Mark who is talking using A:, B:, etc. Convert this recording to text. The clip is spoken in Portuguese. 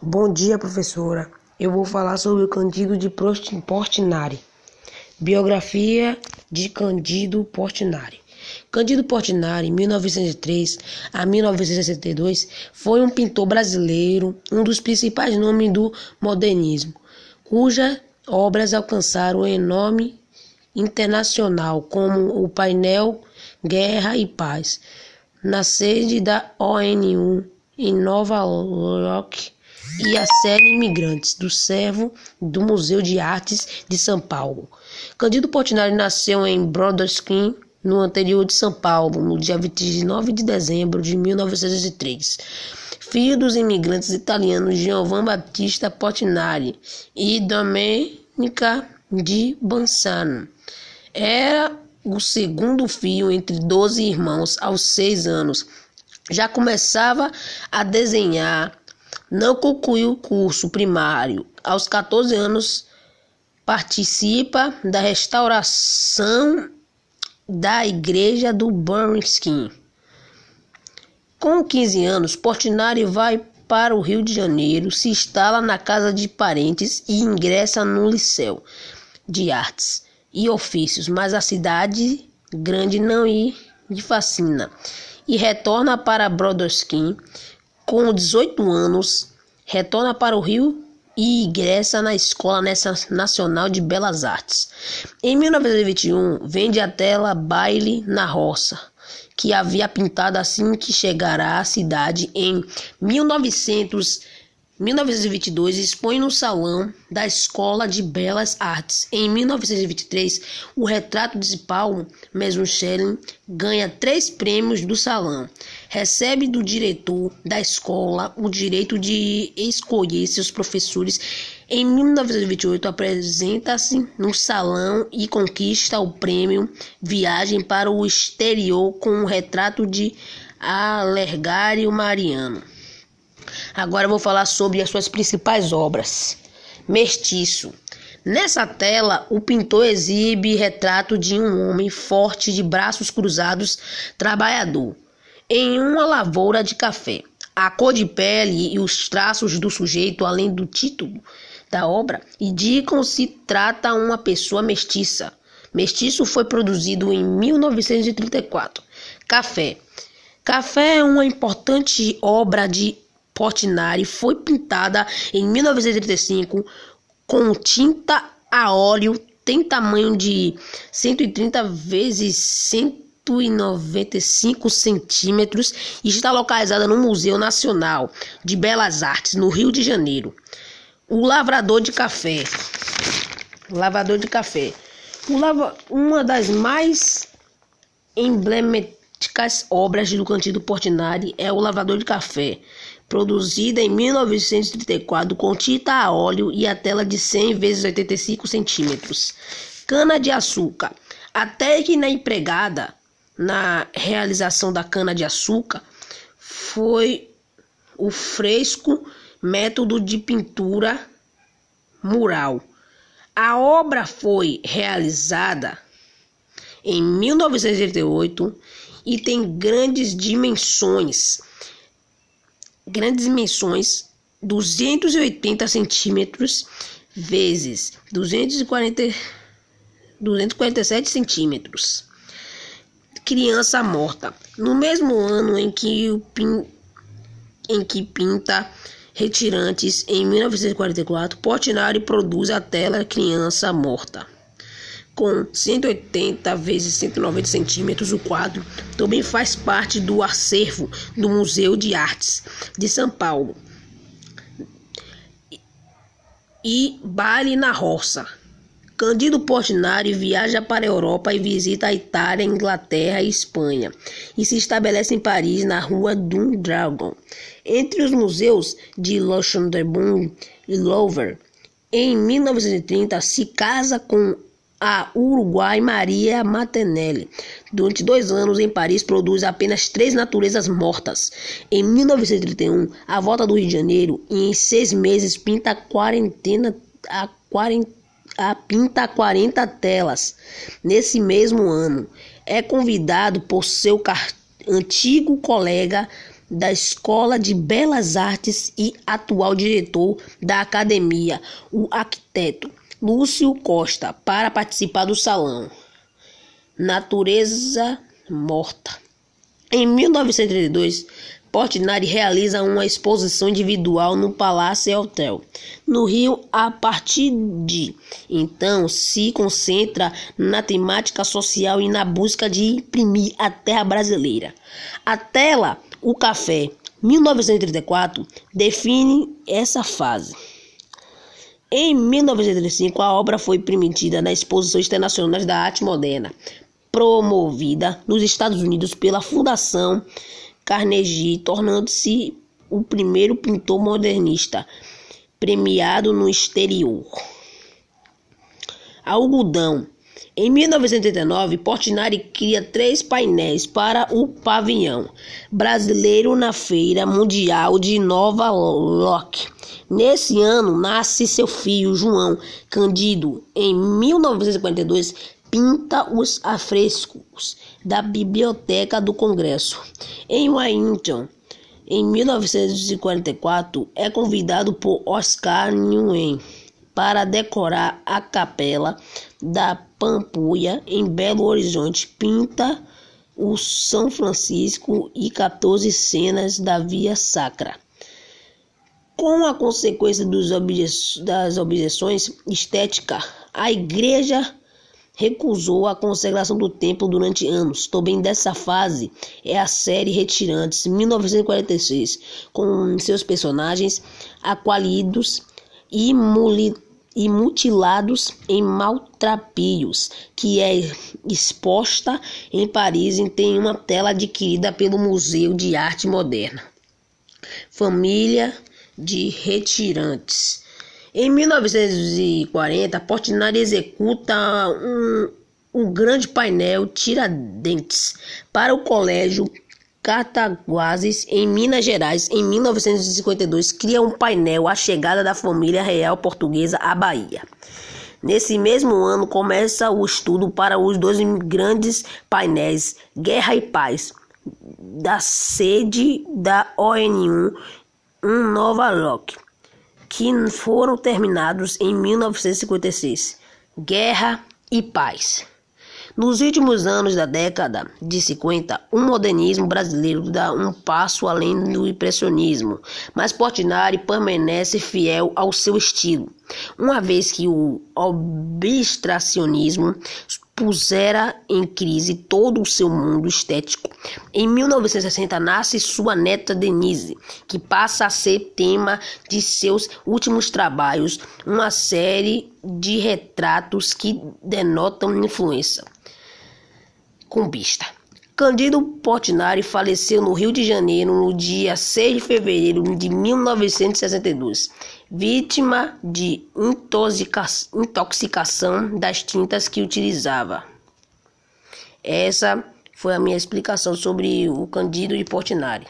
A: Bom dia, professora. Eu vou falar sobre o Candido de Portinari. Biografia de Candido Portinari. Candido Portinari, 1903 a 1962, foi um pintor brasileiro, um dos principais nomes do modernismo, cujas obras alcançaram nome internacional, como o painel Guerra e Paz, na sede da ONU em Nova York e a série Imigrantes, do Servo do Museu de Artes de São Paulo. Candido Portinari nasceu em Brodowski, no interior de São Paulo, no dia 29 de dezembro de 1903. Filho dos imigrantes italianos Giovanni Battista Portinari e Domenica di Bansano. Era o segundo filho entre 12 irmãos aos seis anos. Já começava a desenhar não concluiu o curso primário. Aos 14 anos, participa da restauração da igreja do Burnskin. Com 15 anos, Portinari vai para o Rio de Janeiro, se instala na casa de parentes e ingressa no Liceu de Artes e Ofícios, mas a cidade grande não lhe fascina e retorna para Brodowski com 18 anos, retorna para o Rio e ingressa na Escola Nacional de Belas Artes. Em 1921, vende a tela Baile na Roça, que havia pintado assim que chegará à cidade em 1900 1922 expõe no Salão da Escola de Belas Artes. Em 1923, o retrato de Paulo Mesunchelin ganha três prêmios do Salão. Recebe do diretor da escola o direito de escolher seus professores. Em 1928, apresenta-se no salão e conquista o prêmio Viagem para o Exterior com o retrato de Alergário Mariano. Agora eu vou falar sobre as suas principais obras. Mestiço. Nessa tela, o pintor exibe retrato de um homem forte de braços cruzados, trabalhador, em uma lavoura de café. A cor de pele e os traços do sujeito, além do título da obra, indicam se trata uma pessoa mestiça. Mestiço foi produzido em 1934. Café. Café é uma importante obra de Portinari foi pintada em 1935 com tinta a óleo, tem tamanho de 130 vezes 195 centímetros e está localizada no Museu Nacional de Belas Artes, no Rio de Janeiro. O lavrador de café. Lavrador de café. Uma das mais emblemáticas obras do Cantido Portinari é o lavrador de café produzida em 1934 com tinta a óleo e a tela de 100 vezes 85 centímetros. Cana de açúcar. A técnica empregada na realização da cana de açúcar foi o fresco método de pintura mural. A obra foi realizada em 1988 e tem grandes dimensões grandes dimensões, 280 centímetros vezes 240, 247 centímetros. Criança morta. No mesmo ano em que, o pin, em que pinta retirantes, em 1944, Portinari produz a tela Criança Morta com 180 vezes 190 centímetros, o quadro também faz parte do acervo do Museu de Artes de São Paulo. E Baile na Roça. Candido Portinari viaja para a Europa e visita a Itália, Inglaterra e Espanha, e se estabelece em Paris, na rua do Dragon. Entre os museus de Luxemburgo e Louvre, em 1930 se casa com a Uruguai Maria Matenelli. Durante dois anos em Paris produz apenas três naturezas mortas. Em 1931, a volta do Rio de Janeiro e em seis meses pinta a quarentena a, quarenta, a pinta 40 telas. Nesse mesmo ano, é convidado por seu antigo colega da Escola de Belas Artes e atual diretor da academia, o arquiteto Lúcio Costa, para participar do salão. Natureza morta. Em 1932, Portinari realiza uma exposição individual no Palácio Hotel, no Rio, a partir de então se concentra na temática social e na busca de imprimir a terra brasileira. A tela O Café, 1934, define essa fase. Em 1935, a obra foi permitida na Exposição Internacional da Arte Moderna, promovida nos Estados Unidos pela Fundação Carnegie, tornando-se o primeiro pintor modernista premiado no exterior. Algodão. Em 1989, Portinari cria três painéis para o pavilhão brasileiro na Feira Mundial de Nova York. Nesse ano, nasce seu filho João Candido. Em 1942, pinta os afrescos da Biblioteca do Congresso. Em Washington, em 1944, é convidado por Oscar Nguyen para decorar a capela da Pampulha em Belo Horizonte. Pinta o São Francisco e 14 cenas da Via Sacra. Com a consequência das objeções estéticas, a igreja recusou a consagração do templo durante anos. Também dessa fase é a série Retirantes, 1946, com seus personagens aqualidos e, e mutilados em maltrapilhos, que é exposta em Paris e tem uma tela adquirida pelo Museu de Arte Moderna. Família de Retirantes em 1940, Portinari executa um, um grande painel Tiradentes para o Colégio Cataguases, em Minas Gerais. Em 1952, cria um painel A Chegada da Família Real Portuguesa à Bahia. Nesse mesmo ano, começa o estudo para os dois grandes painéis Guerra e Paz, da sede da ONU em Nova York que foram terminados em 1956. Guerra e Paz. Nos últimos anos da década de 50, o modernismo brasileiro dá um passo além do impressionismo, mas Portinari permanece fiel ao seu estilo, uma vez que o abstracionismo pusera em crise todo o seu mundo estético. Em 1960 nasce sua neta Denise, que passa a ser tema de seus últimos trabalhos, uma série de retratos que denotam influência cumbista. Candido Portinari faleceu no Rio de Janeiro no dia 6 de fevereiro de 1962, vítima de intoxicação das tintas que utilizava. Essa foi a minha explicação sobre o Candido de Portinari.